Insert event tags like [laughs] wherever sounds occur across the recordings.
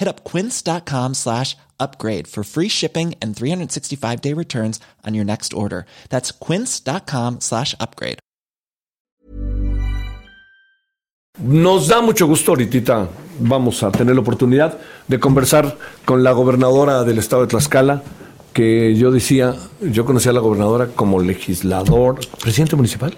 Hit up quince.com slash upgrade for free shipping and 365 day returns on your next order. That's quince.com slash upgrade. Nos da mucho gusto ahorita vamos a tener la oportunidad de conversar con la gobernadora del estado de Tlaxcala, que yo decía, yo conocía a la gobernadora como legislador, presidente municipal.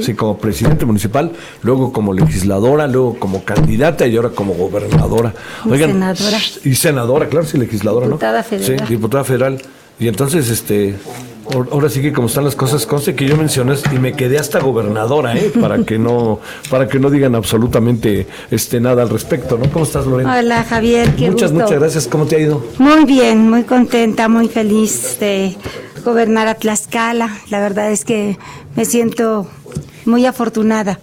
Sí. como presidente municipal, luego como legisladora, luego como candidata y ahora como gobernadora. Y senadora. Y senadora, claro, sí, legisladora, diputada federal. Sí, diputada federal. Y entonces, este, ahora sí que como están las cosas, conste que yo mencioné y me quedé hasta gobernadora, ¿eh? [laughs] Para que no, para que no digan absolutamente este nada al respecto, ¿no? ¿Cómo estás, Lorena? Hola, Javier, qué Muchas, muchas gracias. ¿Cómo te ha ido? Muy bien, muy contenta, muy feliz de gobernar a Tlaxcala. La verdad es que me siento muy afortunada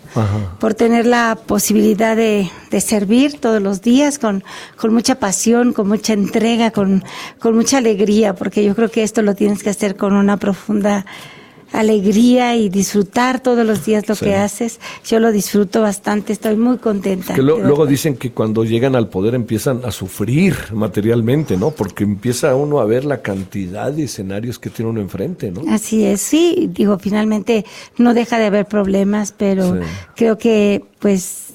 por tener la posibilidad de, de, servir todos los días con, con mucha pasión, con mucha entrega, con, con mucha alegría, porque yo creo que esto lo tienes que hacer con una profunda alegría y disfrutar todos los días lo que haces. Yo lo disfruto bastante, estoy muy contenta. Que luego dicen que cuando llegan al poder empiezan a sufrir materialmente, ¿no? Porque empieza uno a ver la cantidad de escenarios que tiene uno enfrente, ¿no? Así es, sí, digo, finalmente no deja de haber problemas, pero creo que pues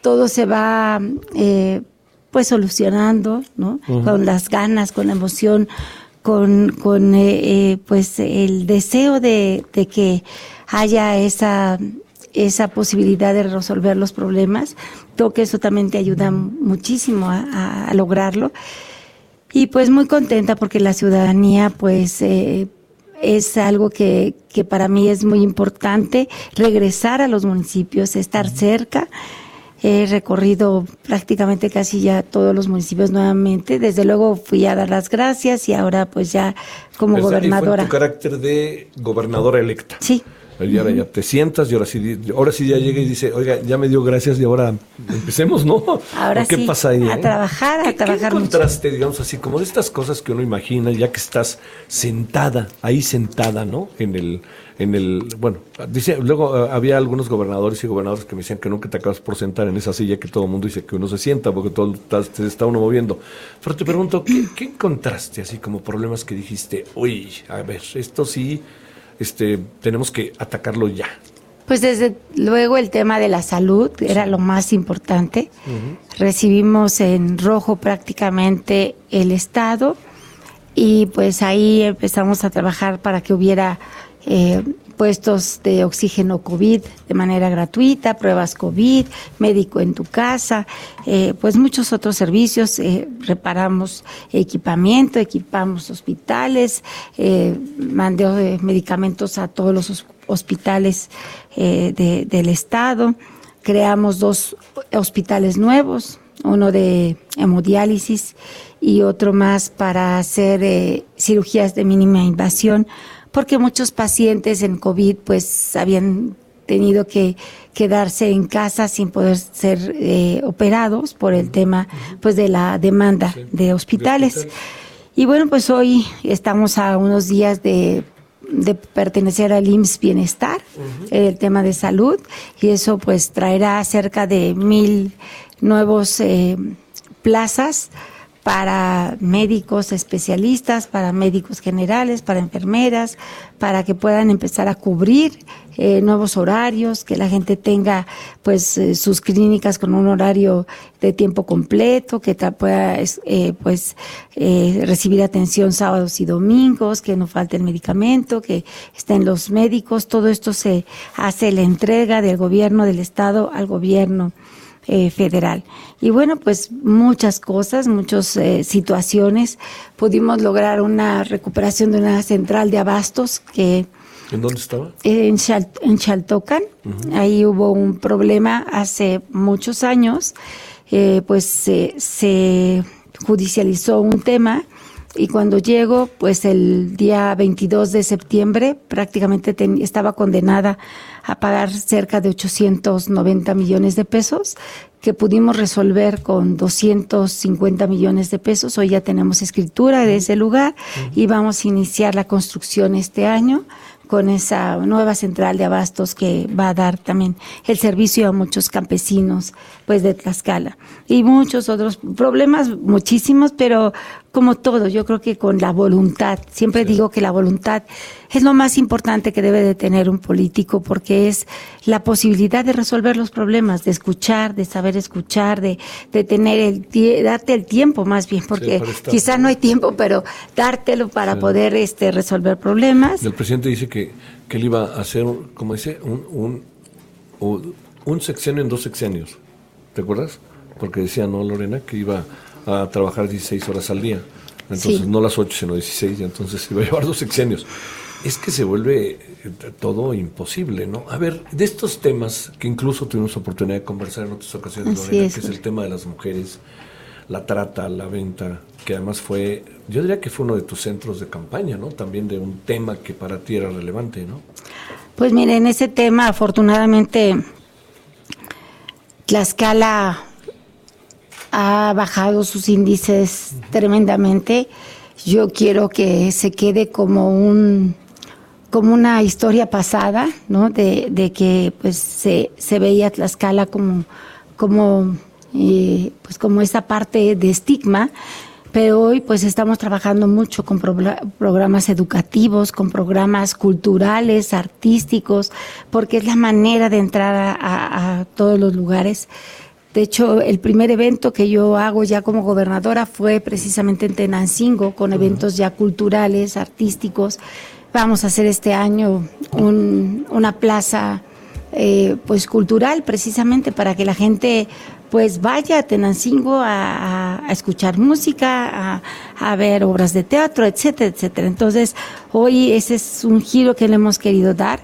todo se va eh, pues solucionando, ¿no? Con las ganas, con la emoción con, con eh, eh, pues el deseo de, de, que haya esa, esa posibilidad de resolver los problemas. Creo que eso también te ayuda muchísimo a, a lograrlo. Y pues muy contenta porque la ciudadanía pues eh, es algo que, que para mí es muy importante, regresar a los municipios, estar cerca. He recorrido prácticamente casi ya todos los municipios nuevamente. Desde luego fui a dar las gracias y ahora pues ya como gobernadora. tu carácter de gobernadora electa. Sí. Y ahora ya te sientas y ahora sí, ahora sí ya llega y dice, oiga, ya me dio gracias y ahora empecemos, ¿no? Ahora ¿Qué sí, pasa ahí? a eh? trabajar, a ¿Qué, trabajar ¿qué mucho. contraste, digamos así, como de estas cosas que uno imagina ya que estás sentada, ahí sentada, ¿no? En el, en el, bueno, dice, luego eh, había algunos gobernadores y gobernadores que me decían que nunca te acabas por sentar en esa silla que todo el mundo dice que uno se sienta porque todo está, se está uno moviendo. Pero te pregunto, ¿qué, qué encontraste así como problemas que dijiste, uy, a ver, esto sí, este, tenemos que atacarlo ya? Pues desde luego el tema de la salud era lo más importante. Recibimos en rojo prácticamente el Estado y pues ahí empezamos a trabajar para que hubiera eh, puestos de oxígeno COVID de manera gratuita, pruebas COVID, médico en tu casa, eh, pues muchos otros servicios. Eh, reparamos equipamiento, equipamos hospitales, eh, eh, medicamentos a todos los hos- hospitales de- del estado. Creamos dos hospitales nuevos, uno de hemodiálisis y otro más para hacer cirugías de mínima invasión, porque muchos pacientes en COVID pues habían tenido que quedarse en casa sin poder ser eh, operados por el tema pues de la demanda de hospitales. Y bueno, pues hoy estamos a unos días de, de pertenecer al IMSS Bienestar, el tema de salud, y eso pues traerá cerca de mil nuevos eh, plazas para médicos especialistas, para médicos generales, para enfermeras, para que puedan empezar a cubrir eh, nuevos horarios, que la gente tenga pues eh, sus clínicas con un horario de tiempo completo, que pueda eh, pues recibir atención sábados y domingos, que no falte el medicamento, que estén los médicos, todo esto se hace la entrega del gobierno del estado al gobierno eh, federal. Y bueno, pues muchas cosas, muchas eh, situaciones. Pudimos lograr una recuperación de una central de abastos que... ¿En dónde estaba? En, en Chaltocan. Ahí hubo un problema hace muchos años. Eh, pues se judicializó un tema y cuando llego, pues el día 22 de septiembre prácticamente estaba condenada a pagar cerca de 890 millones de pesos que pudimos resolver con 250 millones de pesos. Hoy ya tenemos escritura de ese lugar y vamos a iniciar la construcción este año con esa nueva central de abastos que va a dar también el servicio a muchos campesinos pues de Tlaxcala y muchos otros problemas muchísimos pero como todo yo creo que con la voluntad siempre digo que la voluntad es lo más importante que debe de tener un político porque es la posibilidad de resolver los problemas de escuchar de saber escuchar de, de tener el darte el tiempo más bien porque quizá no hay tiempo pero dártelo para poder este resolver problemas el presidente dice que que, él iba a hacer, como dice, un, un, un, sexenio en dos sexenios. ¿Te acuerdas? Porque decía, ¿no, Lorena? Que iba a trabajar 16 horas al día. Entonces, no las 8, sino 16, y entonces [laughs] iba a llevar dos sexenios. Es que se vuelve eh, todo imposible, ¿no? A ver, de estos temas que incluso tuvimos oportunidad de conversar en otras ocasiones, Lorena, que es el tema de las mujeres, la trata, la venta, que además fue, yo diría que fue uno de tus centros de campaña, ¿no? También de un tema que para ti era relevante, ¿no? Pues miren, ese tema afortunadamente Tlaxcala ha bajado sus índices tremendamente. Yo quiero que se quede como un como una historia pasada, ¿no? De, que pues se, se veía Tlaxcala como, como eh, pues como esa parte de estigma, pero hoy pues estamos trabajando mucho con programas educativos, con programas culturales, artísticos, porque es la manera de entrar a, todos los lugares. De hecho, el primer evento que yo hago ya como gobernadora fue precisamente en Tenancingo, con eventos ya culturales, artísticos. Vamos a hacer este año una plaza eh, pues cultural precisamente para que la gente pues vaya a Tenancingo a, escuchar música, a, ver obras de teatro, etcétera, etcétera. Entonces, hoy ese es un giro que le hemos querido dar.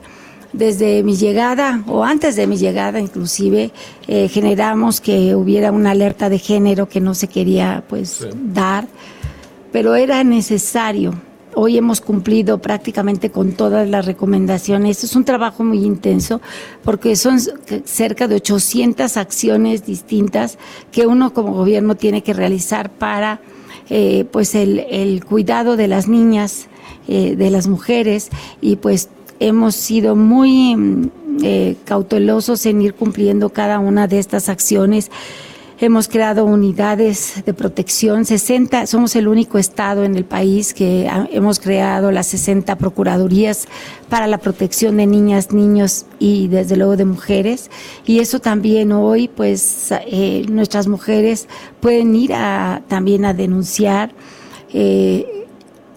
Desde mi llegada, o antes de mi llegada inclusive, eh, generamos que hubiera una alerta de género que no se quería pues dar, pero era necesario Hoy hemos cumplido prácticamente con todas las recomendaciones. Es un trabajo muy intenso porque son cerca de 800 acciones distintas que uno como gobierno tiene que realizar para eh, pues el, cuidado de las niñas, eh, de las mujeres y pues hemos sido muy mm, eh, cautelosos en ir cumpliendo cada una de estas acciones. Hemos creado unidades de protección, 60, somos el único estado en el país que hemos creado las 60 procuradurías para la protección de niñas, niños y desde luego de mujeres. Y eso también hoy, pues eh, nuestras mujeres pueden ir también a denunciar. Eh,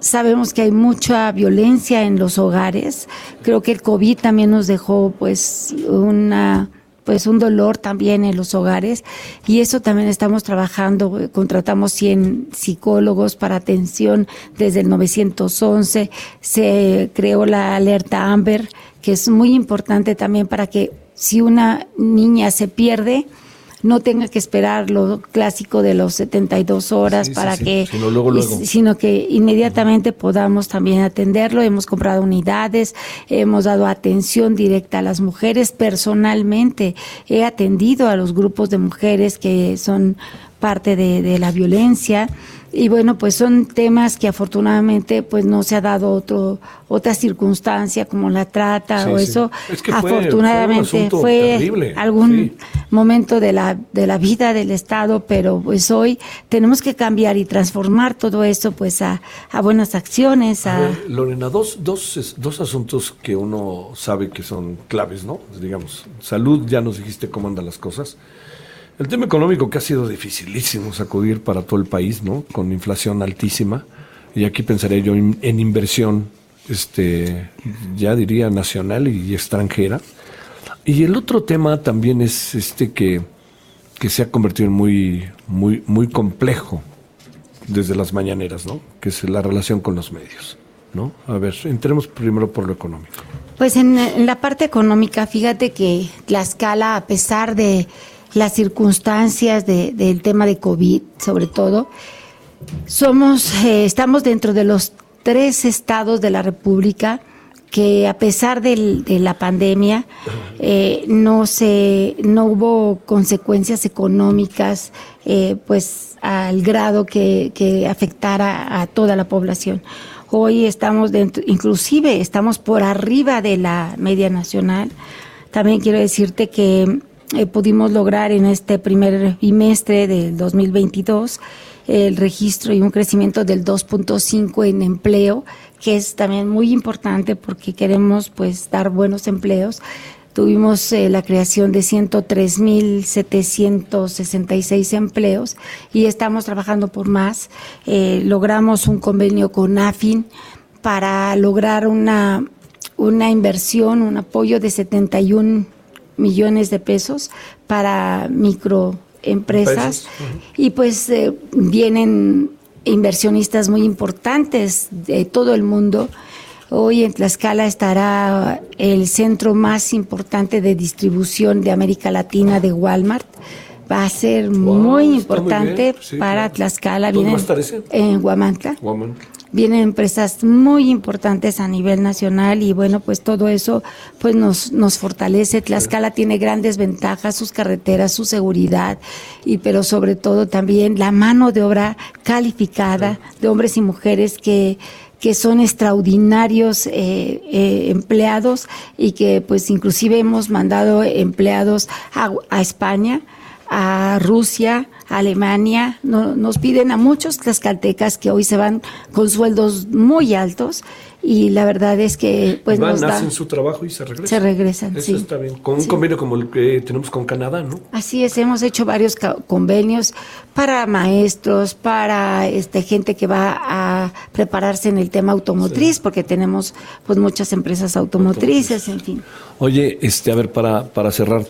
sabemos que hay mucha violencia en los hogares. Creo que el COVID también nos dejó pues una pues un dolor también en los hogares. Y eso también estamos trabajando, contratamos 100 psicólogos para atención desde el 911, se creó la alerta Amber, que es muy importante también para que si una niña se pierde, no tenga que esperar lo clásico de los 72 horas para que, sino, que inmediatamente podamos también atenderlo. Hemos comprado unidades, hemos dado atención directa a las mujeres. Personalmente he atendido a los grupos de mujeres que son parte de, la violencia y bueno, pues son temas que afortunadamente pues no se ha dado otro otra circunstancia como la trata o eso. afortunadamente fue, algún momento de la de la vida del Estado, pero pues hoy tenemos que cambiar y transformar todo eso pues a, a buenas acciones. A... Lorena, dos, dos, dos asuntos que uno sabe que son claves, ¿no? Digamos, salud, ya nos dijiste cómo andan las cosas. El tema económico que ha sido dificilísimo sacudir para todo el país, ¿no? Con inflación altísima. Y aquí pensaré yo en, inversión, este, ya diría nacional y, extranjera. Y el otro tema también es este que, que se ha convertido en muy, muy, muy complejo desde las mañaneras, ¿no? Que es la relación con los medios, ¿no? A ver, entremos primero por lo económico. Pues en, en la parte económica, fíjate que Tlaxcala, a pesar de las circunstancias del tema de COVID, sobre todo. Somos, eh, estamos dentro de los tres estados de la República que a pesar de la pandemia eh, no se no hubo consecuencias económicas eh, pues al grado que, que afectara a toda la población hoy estamos dentro inclusive estamos por arriba de la media nacional también quiero decirte que eh, pudimos lograr en este primer bimestre del 2022 el registro y un crecimiento del 2.5 en empleo, que es también muy importante porque queremos pues dar buenos empleos. Tuvimos eh, la creación de 103.766 empleos y estamos trabajando por más. Eh, logramos un convenio con AFIN para lograr una, una inversión, un apoyo de 71 millones de pesos para microempresas. Y pues eh, vienen inversionistas muy importantes de todo el mundo. Hoy en Tlaxcala estará el centro más importante de distribución de América Latina de Walmart. Va a ser muy importante para Tlaxcala. ¿Dónde va En Huamantla vienen empresas muy importantes a nivel nacional y bueno, pues todo eso pues nos, nos fortalece. Tlaxcala tiene grandes ventajas, sus carreteras, su seguridad y pero sobre todo también la mano de obra calificada de hombres y mujeres que que son extraordinarios eh, eh, empleados y que pues inclusive hemos mandado empleados a, a España, a Rusia, Alemania, nos piden a muchos tlaxcaltecas que hoy se van con sueldos muy altos y la verdad es que pues van, hacen su trabajo y se regresan. Se regresan, Eso está bien. Con un convenio como el que tenemos con Canadá, ¿no? Así es, hemos hecho varios convenios para maestros, para este gente que va a prepararse en el tema automotriz, porque tenemos pues muchas empresas automotrices, en fin. Oye, este, a ver, para, para cerrar,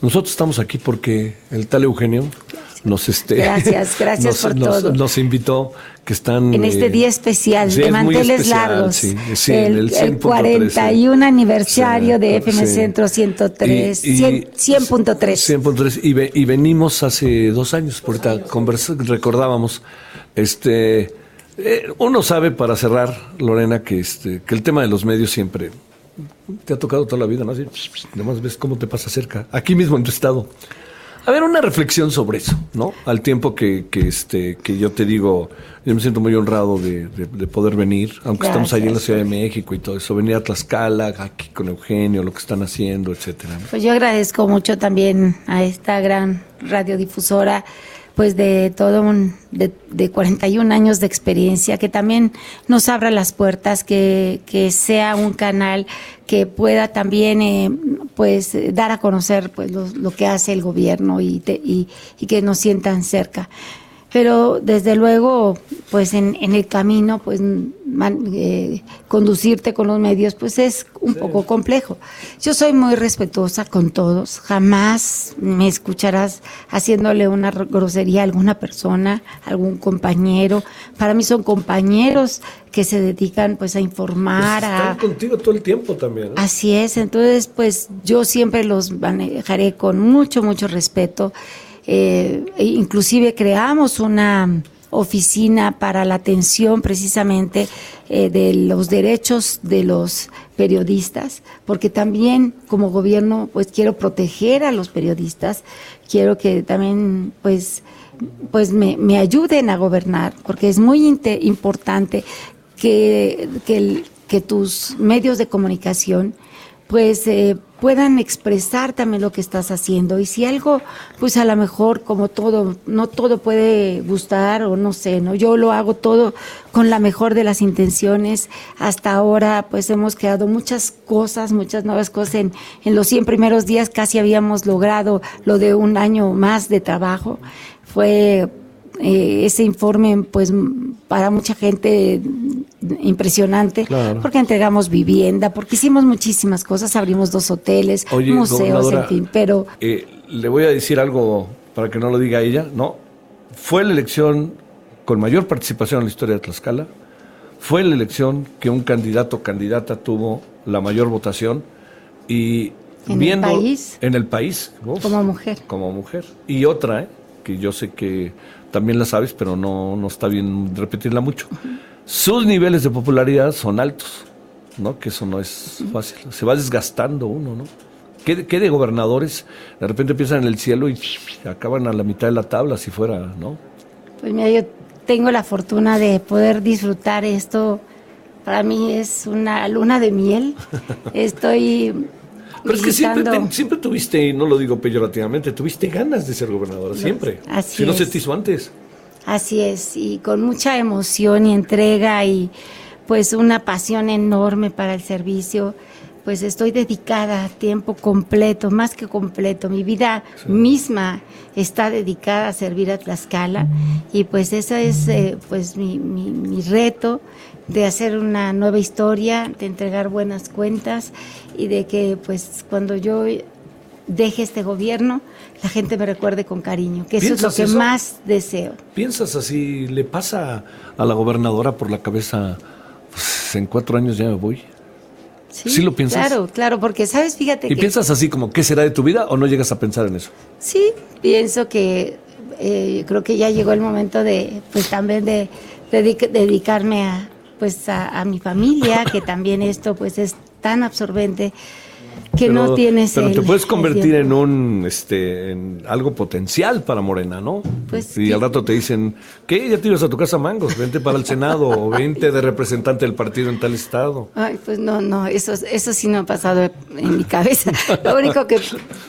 nosotros estamos aquí porque el tal Eugenio nos este gracias gracias por todo. nos invitó que están en este día especial de manteles largos. el, 41 aniversario de FM Centro 103 100.3 100.3 y, y, venimos hace dos años ahorita recordábamos este eh, uno sabe para cerrar Lorena que este que el tema de los medios siempre te ha tocado toda la vida no así además ves cómo te pasa cerca aquí mismo en tu estado a ver, una reflexión sobre eso, ¿no? Al tiempo que, que, este, que yo te digo, yo me siento muy honrado de, poder venir, aunque estamos allí en la Ciudad de México y todo eso, venir a Tlaxcala, aquí con Eugenio, lo que están haciendo, etcétera. Pues yo agradezco mucho también a esta gran radiodifusora pues de todo un, de, de 41 años de experiencia, que también nos abra las puertas, que, que sea un canal que pueda también eh, pues dar a conocer pues lo, lo, que hace el gobierno y, y, y que nos sientan cerca pero desde luego, pues en, en el camino, pues eh, conducirte con los medios, pues es un poco complejo. Yo soy muy respetuosa con todos, jamás me escucharás haciéndole una grosería a alguna persona, a algún compañero. Para mí son compañeros que se dedican pues a informar. Pues están contigo todo el tiempo también. Así es, entonces pues yo siempre los manejaré con mucho, mucho respeto eh, e inclusive creamos una oficina para la atención precisamente eh, de los derechos de los periodistas, porque también como gobierno pues quiero proteger a los periodistas, quiero que también pues pues me, me ayuden a gobernar, porque es muy importante que, que, que tus medios de comunicación pues eh, puedan expresar también lo que estás haciendo. Y si algo, pues a lo mejor como todo, no todo puede gustar o no sé, ¿no? Yo lo hago todo con la mejor de las intenciones. Hasta ahora, pues hemos creado muchas cosas, muchas nuevas cosas. En, en los 100 primeros días casi habíamos logrado lo de un año más de trabajo. Fue eh, ese informe, pues para mucha gente impresionante, porque entregamos vivienda, porque hicimos muchísimas cosas, abrimos dos hoteles, museos, en fin, pero... Eh, le voy a decir algo para que no lo diga ella, ¿no? Fue la elección con mayor participación en la historia de Tlaxcala, fue la elección que un candidato o candidata tuvo la mayor votación y ¿En viendo el país? en el país, como mujer. Como mujer. Y otra, ¿eh? que yo sé que también la sabes, pero no, no está bien repetirla mucho. Sus niveles de popularidad son altos, ¿no? Que eso no es fácil. Se va desgastando uno, ¿no? ¿Qué, de gobernadores de repente empiezan en el cielo y acaban a la mitad de la tabla, si fuera, ¿no? Pues mira, yo tengo la fortuna de poder disfrutar esto. Para mí es una luna de miel. [laughs] Estoy pero es que siempre, siempre tuviste, y no lo digo peyorativamente, tuviste ganas de ser gobernadora, siempre. Así si no es. se te hizo antes. Así es, y con mucha emoción y entrega y pues una pasión enorme para el servicio, pues estoy dedicada a tiempo completo, más que completo. Mi vida misma está dedicada a servir a Tlaxcala y pues ese es eh, pues mi, mi, mi reto de hacer una nueva historia, de entregar buenas cuentas y de que pues cuando yo deje este gobierno, la gente me recuerde con cariño, que eso es lo que eso? más deseo. ¿Piensas así? ¿Le pasa a la gobernadora por la cabeza, pues, en cuatro años ya me voy? ¿Sí lo piensas? Claro, claro, porque sabes, fíjate ¿Y que... piensas así como qué será de tu vida o no llegas a pensar en eso? Sí, pienso que eh, creo que ya llegó el momento de, pues también de, dedic- dedicarme a, pues a, a mi familia, que también esto pues es tan absorbente que no Pero- tienes Pero el- te puedes convertir en un, este, en algo potencial para Morena, ¿no? Pues y sí. al rato te dicen, ¿qué? Ya te ibas a tu casa Mangos, vente para el Senado o vente de representante del partido en tal estado. Ay, pues no, no, eso, eso sí no ha pasado en mi cabeza. Lo único que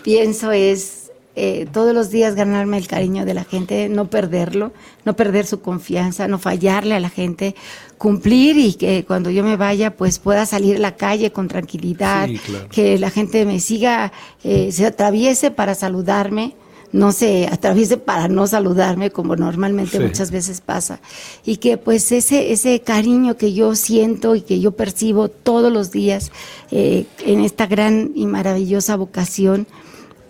pienso es eh, todos los días ganarme el cariño de la gente, no perderlo, no perder su confianza, no fallarle a la gente, cumplir y que cuando yo me vaya pues pueda salir a la calle con tranquilidad, Sí, claro. que la gente me siga, eh, se atraviese para saludarme. No se atraviese para no saludarme como normalmente Sí. muchas veces pasa y que pues ese ese cariño que yo siento y que yo percibo todos los días eh, en esta gran y maravillosa vocación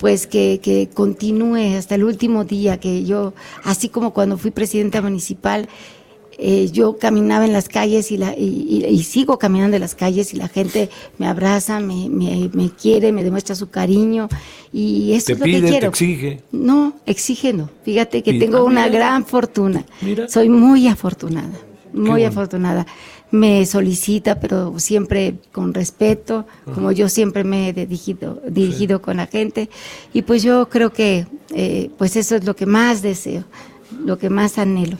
pues que, que continúe hasta el último día que yo así como cuando fui presidenta municipal eh, yo caminaba en las calles y, la, y, y- y sigo caminando en las calles y la gente me abraza, me, me, me quiere, me demuestra su cariño y eso Te es lo pide, que te quiero. exige. No, exige no. Fíjate que Pide. tengo una gran fortuna. Mira. Soy muy afortunada, muy bueno. afortunada. Me solicita, pero siempre con respeto, como yo siempre me he dirigido, dirigido con la gente. Y pues yo creo que eh, pues eso es lo que más deseo, lo que más anhelo.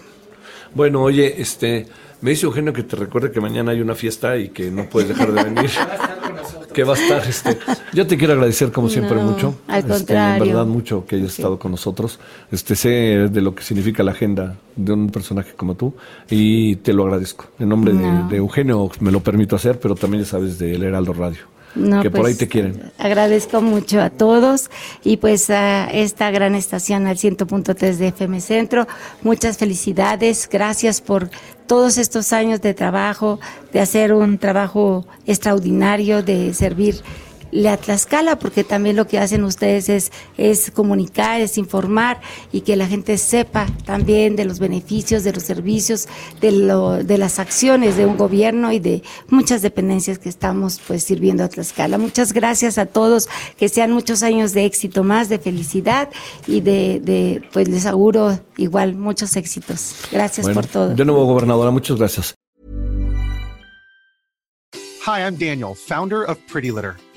Bueno, oye, este, me dice Eugenio que te recuerde que mañana hay una fiesta y que no puedes dejar de venir. [laughs] [laughs] que va a estar, este. Yo te quiero agradecer como siempre No, mucho. al Este. En verdad mucho que hayas estado con nosotros. Este, sé de lo que significa la agenda de un personaje como tú y te lo agradezco. En nombre de- No. de, Eugenio me lo permito hacer, pero también ya sabes de El Heraldo Radio. No, que por pues, ahí te quieren. Agradezco mucho a todos y pues a esta gran estación al 100.3 de FM Centro. Muchas felicidades. Gracias por todos estos años de trabajo, de hacer un trabajo extraordinario, de servir a Tlaxcala, porque también lo que hacen ustedes es, es comunicar, es informar y que la gente sepa también de los beneficios, de los servicios, de, lo, de las acciones de un gobierno y de muchas dependencias que estamos pues sirviendo a Tlaxcala. Muchas gracias a todos, que sean muchos años de éxito más, de felicidad y de, de pues les auguro igual muchos éxitos. Gracias Bueno, por todo. de nuevo, gobernadora, muchas gracias. Hi, I'm Daniel, founder of Pretty Litter.